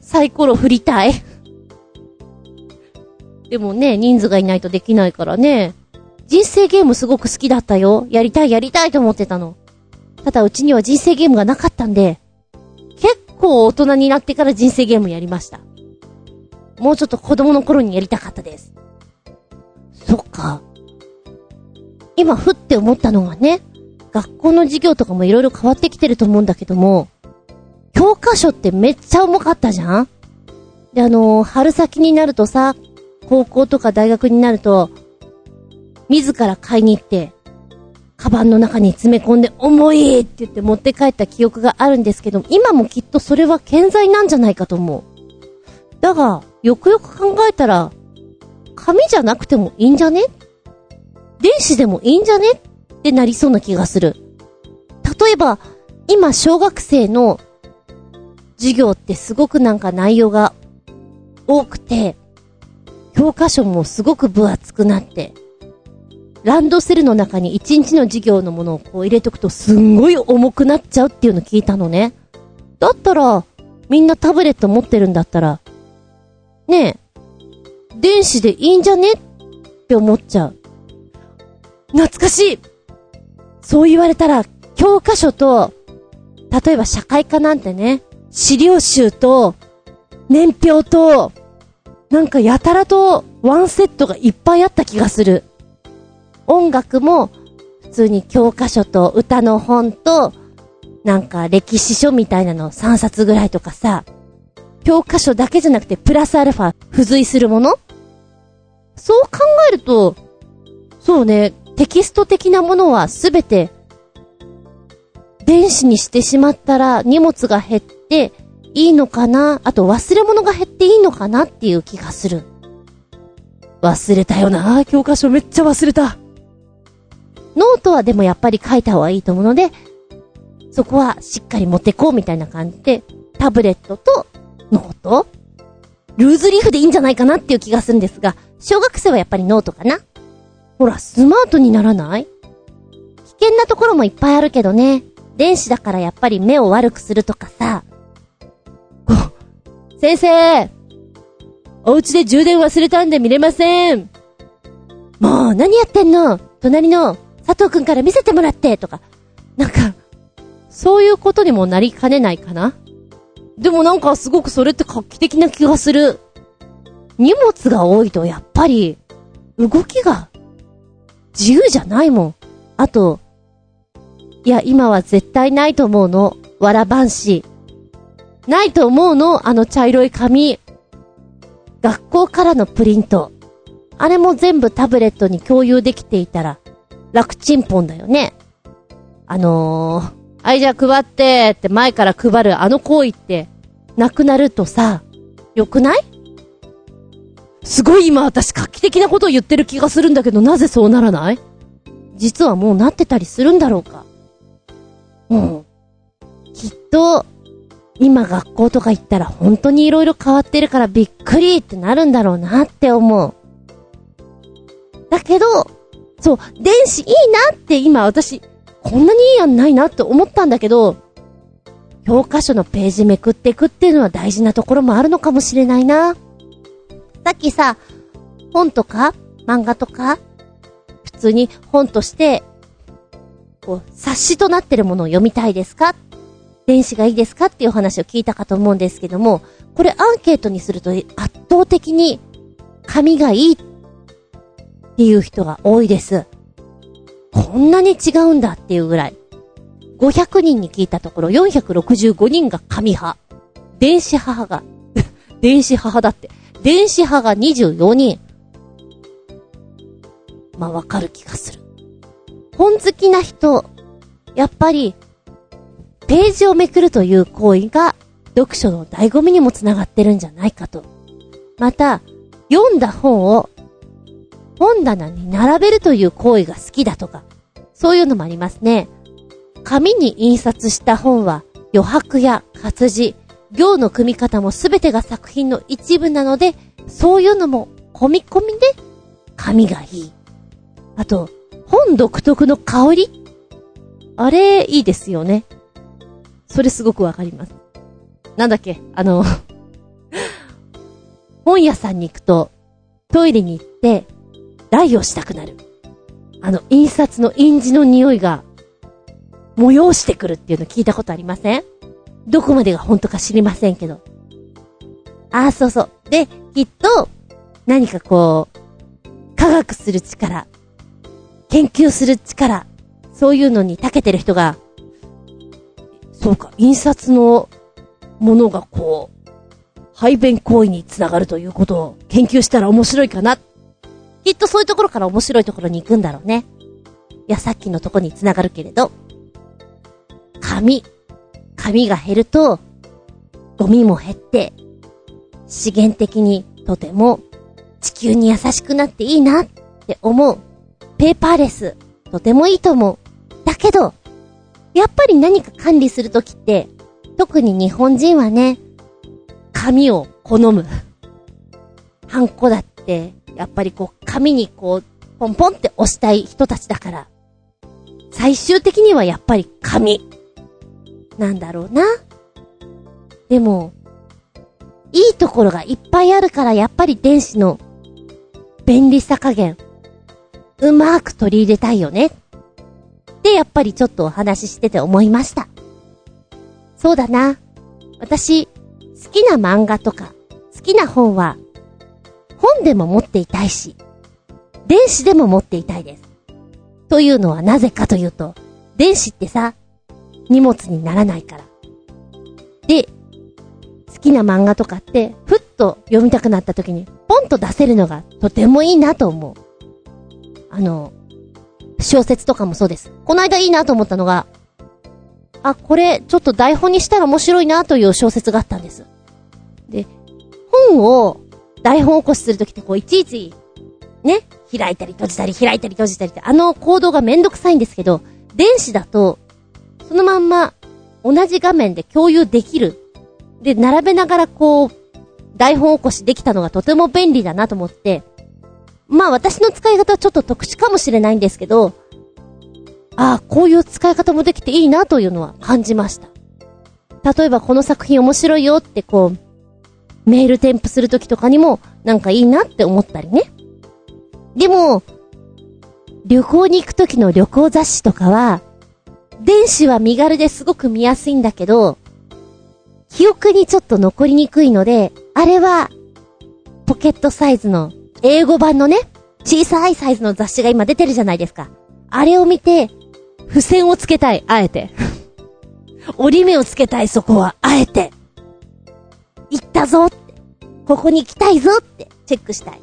サイコロ振りたい。でもね、人数がいないとできないからね。人生ゲームすごく好きだったよ。やりたいやりたいと思ってたの。ただうちには人生ゲームがなかったんで、結構大人になってから人生ゲームやりました。もうちょっと子供の頃にやりたかったです。そっか。今ふって思ったのがね、学校の授業とかもいろいろ変わってきてると思うんだけども、教科書ってめっちゃ重かったじゃんで、あのー春先になるとさ、高校とか大学になると、自ら買いに行って、カバンの中に詰め込んで重いって言って持って帰った記憶があるんですけど、今もきっとそれは健在なんじゃないかと思う。だが、よくよく考えたら、紙じゃなくてもいいんじゃね？電子でもいいんじゃね？ってなりそうな気がする。例えば、今小学生の授業ってすごくなんか内容が多くて、教科書もすごく分厚くなって、ランドセルの中に1日の授業のものをこう入れとくとすんごい重くなっちゃうっていうの聞いたのね。だったら、みんなタブレット持ってるんだったら、ねえ、電子でいいんじゃねって思っちゃう。懐かしいそう言われたら、教科書と、例えば社会科なんてね、資料集と、年表と、なんかやたらとワンセットがいっぱいあった気がする。音楽も、普通に教科書と歌の本と、なんか歴史書みたいなの3冊ぐらいとかさ、教科書だけじゃなくてプラスアルファ付随するもの？そう考えると、そうね、テキスト的なものはすべて、電子にしてしまったら荷物が減っていいのかな？あと忘れ物が減っていいのかな？っていう気がする。忘れたよな教科書めっちゃ忘れた。ノートはでもやっぱり書いた方がいいと思うので、そこはしっかり持ってこうみたいな感じで、タブレットとノートルーズリーフでいいんじゃないかなっていう気がするんですが、小学生はやっぱりノートかなほら、スマートにならない？危険なところもいっぱいあるけどね。電子だからやっぱり目を悪くするとかさ。先生お家で充電忘れたんで見れません。もう、何やってんの？隣の佐藤くんから見せてもらってとか。なんか、そういうことにもなりかねないかなでもなんかすごくそれって画期的な気がする。荷物が多いとやっぱり、動きが自由じゃないもん。あと、いや、今は絶対ないと思うの。わらばんし。ないと思うのあの茶色い紙。学校からのプリント。あれも全部タブレットに共有できていたら、楽ちんぽんだよね。あのー、はいじゃあ配ってって前から配るあの行為って、なくなるとさ、良くない？すごい今私画期的なことを言ってる気がするんだけど、なぜそうならない？実はもうなってたりするんだろうか。うん。きっと、今学校とか行ったら本当に色々変わってるからびっくりってなるんだろうなって思う。だけど、そう、電子いいなって今私、こんなにいい案ないなって思ったんだけど、教科書のページめくっていくっていうのは大事なところもあるのかもしれないな。さっきさ、本とか漫画とか普通に本として、こう、冊子となってるものを読みたいですか？電子がいいですかっていう話を聞いたかと思うんですけども、これアンケートにすると圧倒的に紙がいいっっていう人が多いです。こんなに違うんだっていうぐらい。500人に聞いたところ465人が紙派。電子派が、電子派だって。電子派が24人。まあわかる気がする。本好きな人、やっぱり、ページをめくるという行為が、読書の醍醐味にもつながってるんじゃないかと。また、読んだ本を、本棚に並べるという行為が好きだとか、そういうのもありますね。紙に印刷した本は、余白や活字、行の組み方もすべてが作品の一部なので、そういうのも込み込みで、紙がいい。あと、本独特の香り？あれ、いいですよね。それすごくわかります。なんだっけ？あの、本屋さんに行くと、トイレに行って、台をしたくなる。あの、印刷の印字の匂いが、催してくるっていうの聞いたことありません？どこまでが本当か知りませんけど。ああ、そうそう。で、きっと、何かこう、科学する力、研究する力、そういうのに長けてる人が、そうか、印刷のものがこう、排便行為につながるということを研究したら面白いかな。きっとそういうところから面白いところに行くんだろうね。いや、さっきのとこにつながるけれど、紙。紙が減ると、ゴミも減って、資源的にとても地球に優しくなっていいなって思う。ペーパーレス、とてもいいと思う。だけど、やっぱり何か管理するときって、特に日本人はね、紙を好む。ハンコだって、やっぱりこう、紙にこう、ポンポンって押したい人たちだから。最終的にはやっぱり紙。なんだろうな。でも、いいところがいっぱいあるからやっぱり電子の便利さ加減、うまーく取り入れたいよね。で、やっぱりちょっとお話ししてて思いました。そうだな。私、好きな漫画とか、好きな本は、本でも持っていたいし、電子でも持っていたいです。というのはなぜかというと、電子ってさ、荷物にならないから。で、好きな漫画とかって、ふっと読みたくなった時に、ポンと出せるのがとてもいいなと思う。あの、小説とかもそうです。この間いいなと思ったのが、あ、これ、ちょっと台本にしたら面白いなという小説があったんです。で、本を台本起こしするときってこう、いちいち、ね、開いたり閉じたり開いたり閉じたりって、あの行動がめんどくさいんですけど、電子だと、そのまんま、同じ画面で共有できる。で、並べながらこう、台本起こしできたのがとても便利だなと思って、まあ私の使い方はちょっと特殊かもしれないんですけど、ああ、こういう使い方もできていいなというのは感じました。例えばこの作品面白いよってこう、メール添付するときとかにもなんかいいなって思ったりね。でも、旅行に行くときの旅行雑誌とかは、電子は身軽ですごく見やすいんだけど、記憶にちょっと残りにくいので、あれは、ポケットサイズの、英語版のね、小さいサイズの雑誌が今出てるじゃないですか。あれを見て、付箋をつけたい、あえて。折り目をつけたい、そこは、あえて。行ったぞって。ここに行きたいぞって、チェックしたい。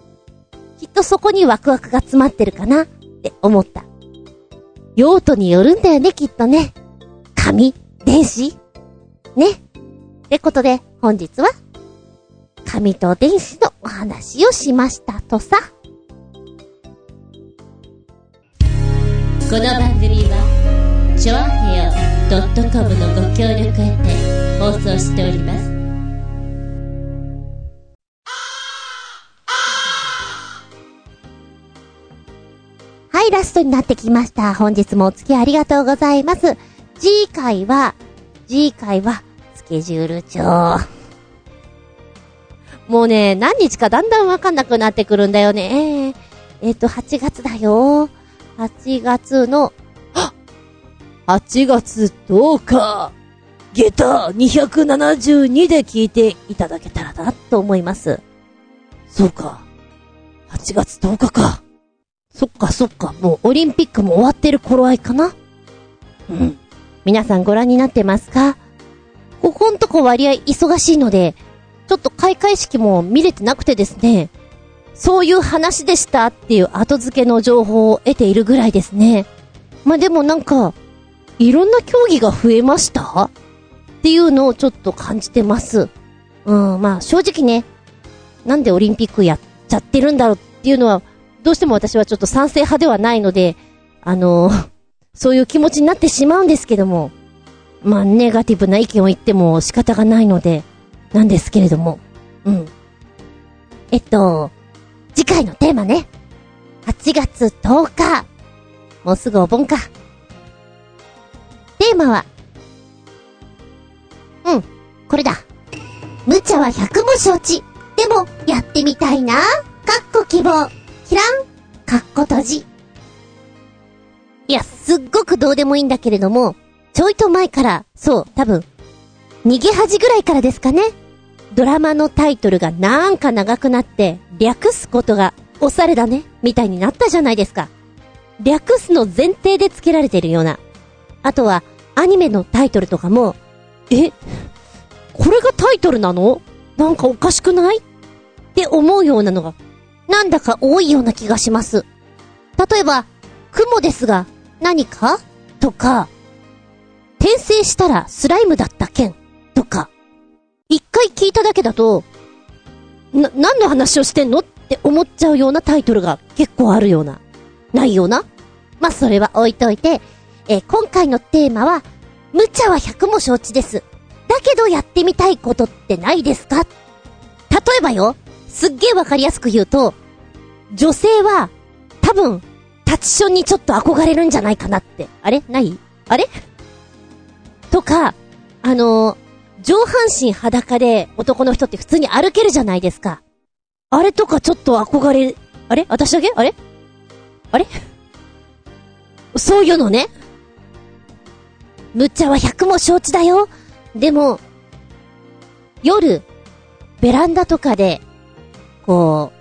きっとそこにワクワクが詰まってるかなって思った。用途によるんだよね、きっとね。紙電子ね。ってことで、本日は、紙と電子のお話をしましたとさ。この番組はチョアヘオ .com のご協力へて放送しておりますい、ラストになってきました。本日もお付き合いありがとうございます。次回は、次回は、スケジュール帳。もうね、何日かだんだんわかんなくなってくるんだよね。えっ、と、8月だよ。8月の、はっ !8 月10日、下駄272で聞いていただけたらなと思います。そうか。8月10日か。そっかそっか。もうオリンピックも終わってる頃合いかな？うん。皆さんご覧になってますか？ここんとこ割合忙しいので、ちょっと開会式も見れてなくてですね、そういう話でしたっていう後付けの情報を得ているぐらいですね。まあ、でもなんか、いろんな競技が増えました？っていうのをちょっと感じてます。うん、まあ正直ね、なんでオリンピックやっちゃってるんだろうっていうのは、どうしても私はちょっと賛成派ではないので、あの、そういう気持ちになってしまうんですけども、まあネガティブな意見を言っても仕方がないので、なんですけれども、うん。えっと、次回のテーマね。8月10日。もうすぐお盆か。テーマは、うん、これだ。無茶は百も承知。でも、やってみたいな。かっこ希望。キラン。かっこ閉じ。いや、すっごくどうでもいいんだけれども、ちょいと前から、そう、多分、逃げ恥ぐらいからですかね。ドラマのタイトルがなんか長くなって、略すことがおされだね、みたいになったじゃないですか。略すの前提で付けられてるような。あとは、アニメのタイトルとかも、え？これがタイトルなの？なんかおかしくない？って思うようなのが、なんだか多いような気がします。例えば、雲ですが、何か？とか、転生したらスライムだった件とか、一回聞いただけだと、な、何の話をしてんのって思っちゃうようなタイトルが結構あるような、ないような。まあ、それは置いといて、えー今回のテーマは、無茶は100も承知です。だけどやってみたいことってないですか？例えばよ、すっげえわかりやすく言うと、女性は、多分、タチションにちょっと憧れるんじゃないかなって。あれ？ない？あれ？とか、あのー上半身裸で男の人って普通に歩けるじゃないですか。あれとかちょっと憧れ、あれ？私だけ？あれ？あれ？そういうのね。無茶は100も承知だよ。でも、夜、ベランダとかで、こう、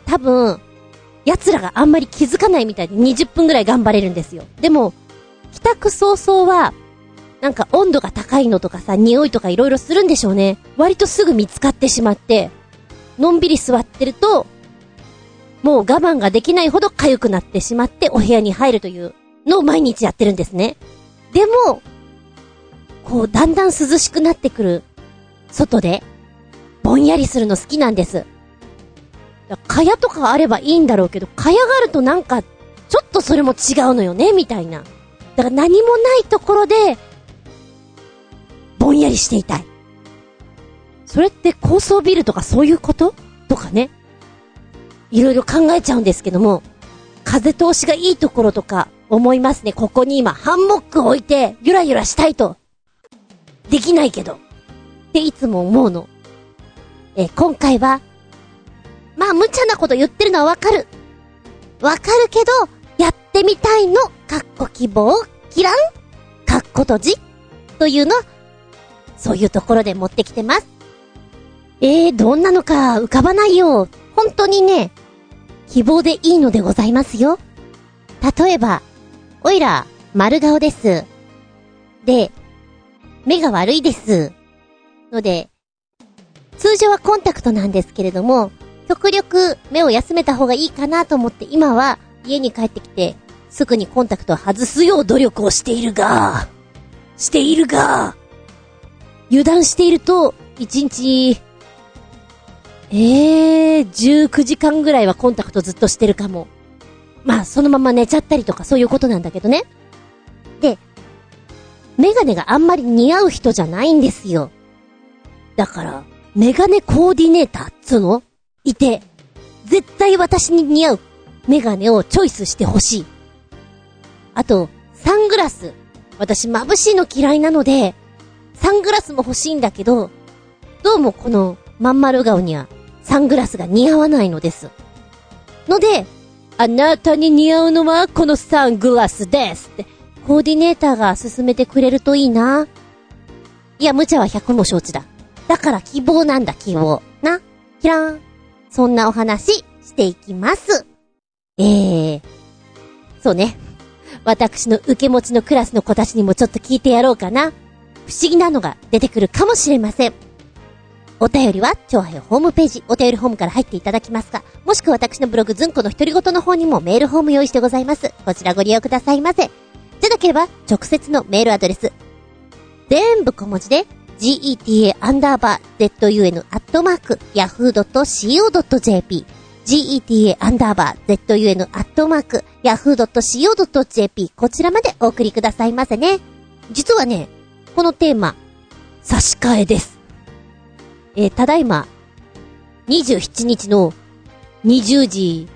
多分、奴らがあんまり気づかないみたいで20分ぐらい頑張れるんですよ。でも、帰宅早々は、なんか温度が高いのとかさ、匂いとかいろいろするんでしょうね。割とすぐ見つかってしまって、のんびり座ってると、もう我慢ができないほど痒くなってしまってお部屋に入るというのを毎日やってるんですね。でも、こう、だんだん涼しくなってくる、外で、ぼんやりするの好きなんです。だ蚊帳とかあればいいんだろうけど、蚊帳があるとなんか、ちょっとそれも違うのよね、みたいな。だから何もないところで、ぼんやりしていたい。それって高層ビルとかそういうこと？とかね。いろいろ考えちゃうんですけども、風通しがいいところとか思いますね。ここに今ハンモック置いてゆらゆらしたいと。できないけど。っていつも思うの。え今回は、まあ無茶なこと言ってるのはわかる。わかるけど、やってみたいの、かっこ希望、キラン、かっこ閉じ、というの、そういうところで持ってきてます。えー、どんなのか浮かばないよ。本当にね、希望でいいのでございますよ。例えば、おいら、丸顔です。で、目が悪いです。ので、通常はコンタクトなんですけれども、極力目を休めた方がいいかなと思って今は家に帰ってきてすぐにコンタクトを外すよう努力をしているが、しているが、油断していると1日、えー、19時間ぐらいはコンタクトずっとしてるかも。まあ、そのまま寝ちゃったりとかそういうことなんだけどね。で、メガネがあんまり似合う人じゃないんですよ。だから、メガネコーディネーターっつうの？いて、絶対私に似合うメガネをチョイスしてほしい。あと、サングラス。私眩しいの嫌いなので、サングラスも欲しいんだけど、どうもこのまん丸顔にはサングラスが似合わないのです。ので、あなたに似合うのはこのサングラスですって、コーディネーターが勧めてくれるといいな。いや、無茶は100も承知だ。だから希望なんだ、希望。な。キラーン。そんなお話、していきます。えー。そうね。私の受け持ちのクラスの子たちにもちょっと聞いてやろうかな。不思議なのが出てくるかもしれません。お便りは、超平ホームページ、お便りホームから入っていただきますか、もしくは私のブログ、ずんこの独り言の方にもメールホーム用意してございます。こちらご利用くださいませ。じゃなければ、直接のメールアドレス。全部小文字で、geta アンダーバー zun アットマーク yahoo.co.jp geta アンダーバー zun アットマーク yahoo.co.jp こちらまでお送りくださいませね。実はね、このテーマ、差し替えです。えーただいま、27日の20時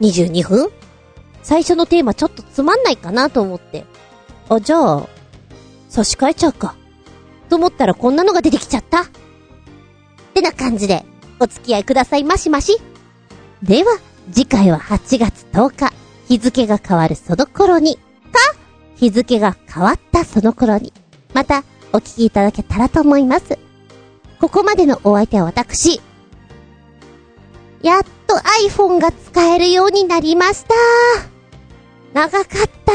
22分最初のテーマちょっとつまんないかなと思って。あ、じゃあ、差し替えちゃうか。と思ったらこんなのが出てきちゃった。ってな感じで、お付き合いくださいましまし。では、次回は8月10日、日付が変わるその頃に、か、日付が変わったその頃に、またお聞きいただけたらと思います。ここまでのお相手は私。やっと iPhone が使えるようになりました。長かった。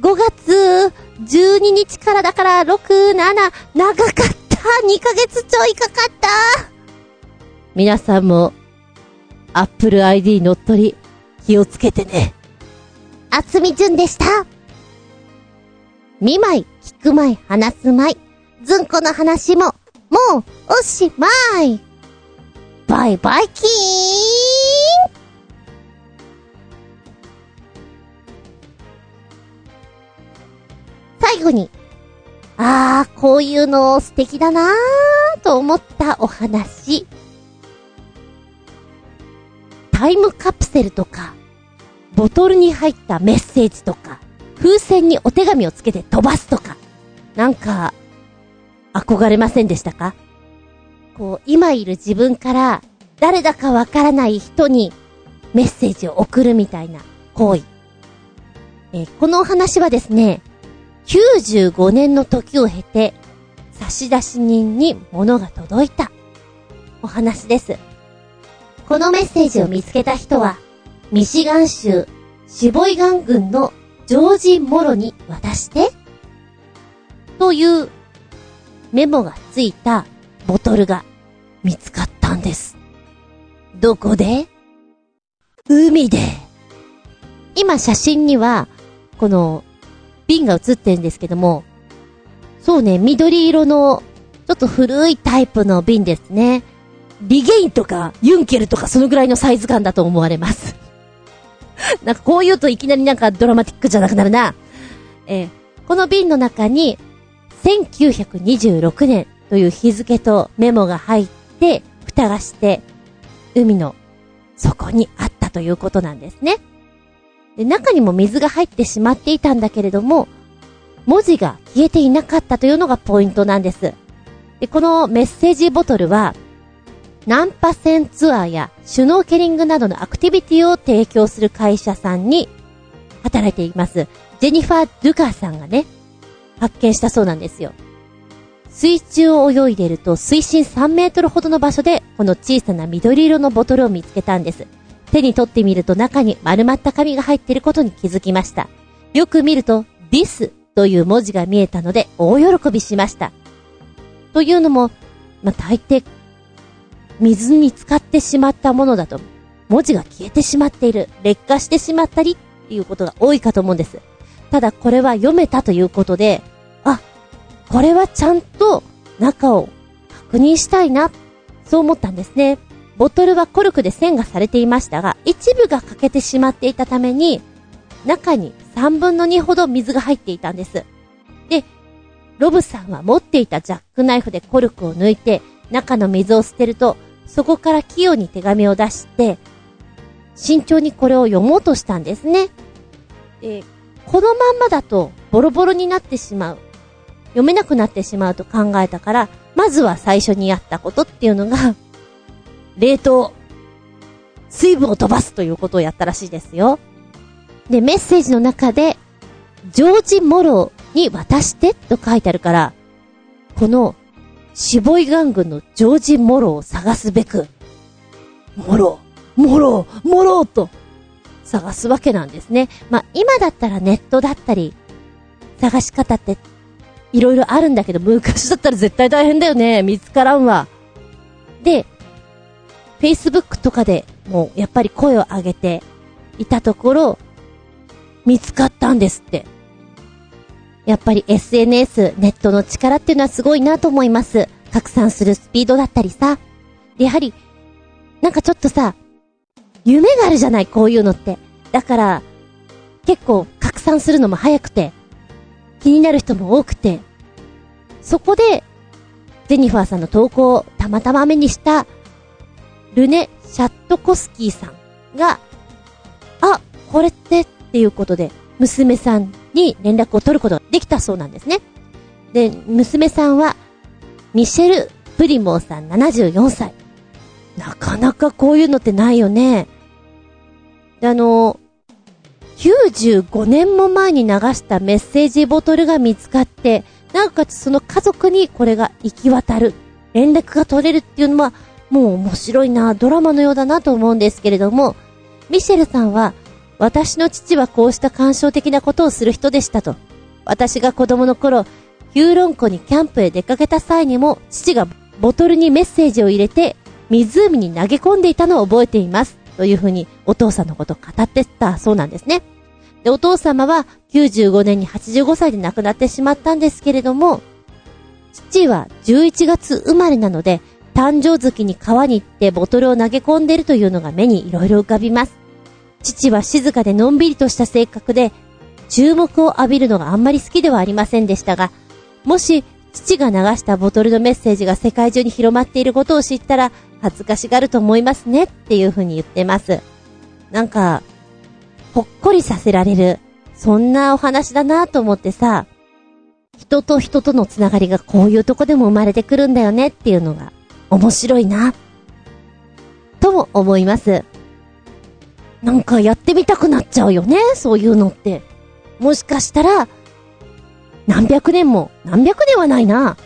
5月12日からだから6、7、長かった。2ヶ月ちょいかかった。皆さんも、Apple ID 乗っ取り、気をつけてね。あつみじゅんでした。見舞い、聞く舞い、話す舞い。ずんこの話も、もう、おしまい。バイバイキーン最後に、あー、こういうの素敵だなーと思ったお話。タイムカプセルとか、ボトルに入ったメッセージとか、風船にお手紙をつけて飛ばすとか、なんか、憧れませんでしたか？こう、今いる自分から、誰だかわからない人にメッセージを送るみたいな行為。えーこのお話はですね、95年の時を経て、差出人に物が届いたお話です。このメッセージを見つけた人は、ミシガン州シボイガン郡のジョージ・モロに渡して、というメモがついたボトルが見つかったんです。どこで？海で。今写真には、この瓶が写ってるんですけども、そうね、緑色の、ちょっと古いタイプの瓶ですね。リゲインとか、ユンケルとかそのぐらいのサイズ感だと思われます。なんかこう言うといきなりなんかドラマティックじゃなくなるな。えーこの瓶の中に、1926年という日付とメモが入って、蓋がして、海の底にあったということなんですね。で、中にも水が入ってしまっていたんだけれども、文字が消えていなかったというのがポイントなんです。で、このメッセージボトルは、ナンパ船ツアーやシュノーケリングなどのアクティビティを提供する会社さんに働いています。ジェニファー・ドゥカーさんがね、発見したそうなんですよ。水中を泳いでいると水深3メートルほどの場所でこの小さな緑色のボトルを見つけたんです。手に取ってみると中に丸まった紙が入っていることに気づきました。よく見ると This という文字が見えたので大喜びしました。というのも、まあ、大抵水に浸かってしまったものだと文字が消えてしまっている、劣化してしまったりっていうことが多いかと思うんです。ただこれは読めたということで、あ、これはちゃんと中を確認したいな、そう思ったんですね。ボトルはコルクで線がされていましたが、一部が欠けてしまっていたために、中に3分の2ほど水が入っていたんです。で、ロブさんは持っていたジャックナイフでコルクを抜いて、中の水を捨てると、そこから器用に手紙を出して、慎重にこれを読もうとしたんですね。で、このまんまだとボロボロになってしまう。読めなくなってしまうと考えたから、まずは最初にやったことっていうのが、冷凍。水分を飛ばすということをやったらしいですよ。で、メッセージの中で、ジョージ・モローに渡してと書いてあるから、この、シボイガン軍のジョージ・モローを探すべく、モロー、モロー、モローと、探すわけなんですね。まあ、今だったらネットだったり、探し方って、いろいろあるんだけど、昔だったら絶対大変だよね。見つからんわ。で、Facebook とかでもうやっぱり声を上げていたところ、見つかったんですって。やっぱり SNS、ネットの力っていうのはすごいなと思います。拡散するスピードだったりさ。やはり、なんかちょっとさ、夢があるじゃない、こういうのって。だから、結構拡散するのも早くて、気になる人も多くて、そこで、ジェニファーさんの投稿をたまたま目にした、ルネ・シャットコスキーさんが、あ、これってっていうことで、娘さんに連絡を取ることができたそうなんですね。で、娘さんは、ミシェル・プリモーさん74歳。なかなかこういうのってないよね。で、あの、95年も前に流したメッセージボトルが見つかって、なおかつその家族にこれが行き渡る。連絡が取れるっていうのは、もう面白いな、ドラマのようだなと思うんですけれども、ミシェルさんは、私の父はこうした感傷的なことをする人でしたと。私が子供の頃、ヒューロン湖にキャンプへ出かけた際にも、父がボトルにメッセージを入れて、湖に投げ込んでいたのを覚えています。というふうに、お父さんのことを語ってたそうなんですね。で、お父様は95年に85歳で亡くなってしまったんですけれども、父は11月生まれなので、誕生月に川に行ってボトルを投げ込んでるというのが目に色々浮かびます。父は静かでのんびりとした性格で、注目を浴びるのがあんまり好きではありませんでしたが、もし父が流したボトルのメッセージが世界中に広まっていることを知ったら、恥ずかしがると思いますねっていう風に言ってます。なんか、ほっこりさせられる、そんなお話だなと思ってさ、人と人とのつながりがこういうとこでも生まれてくるんだよねっていうのが面白いな、とも思います。なんかやってみたくなっちゃうよね、そういうのって。もしかしたら、何百年も、何百年はないな。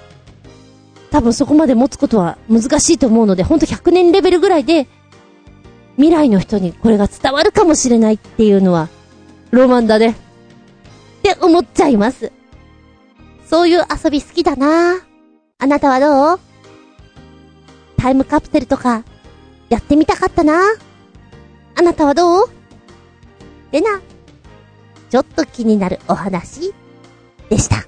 多分そこまで持つことは難しいと思うので、ほんと100年レベルぐらいで、未来の人にこれが伝わるかもしれないっていうのは、ロマンだね。って思っちゃいます。そういう遊び好きだなあなたはどう？タイムカプセルとか、やってみたかったな。あなたはどう？でな、ちょっと気になるお話でした。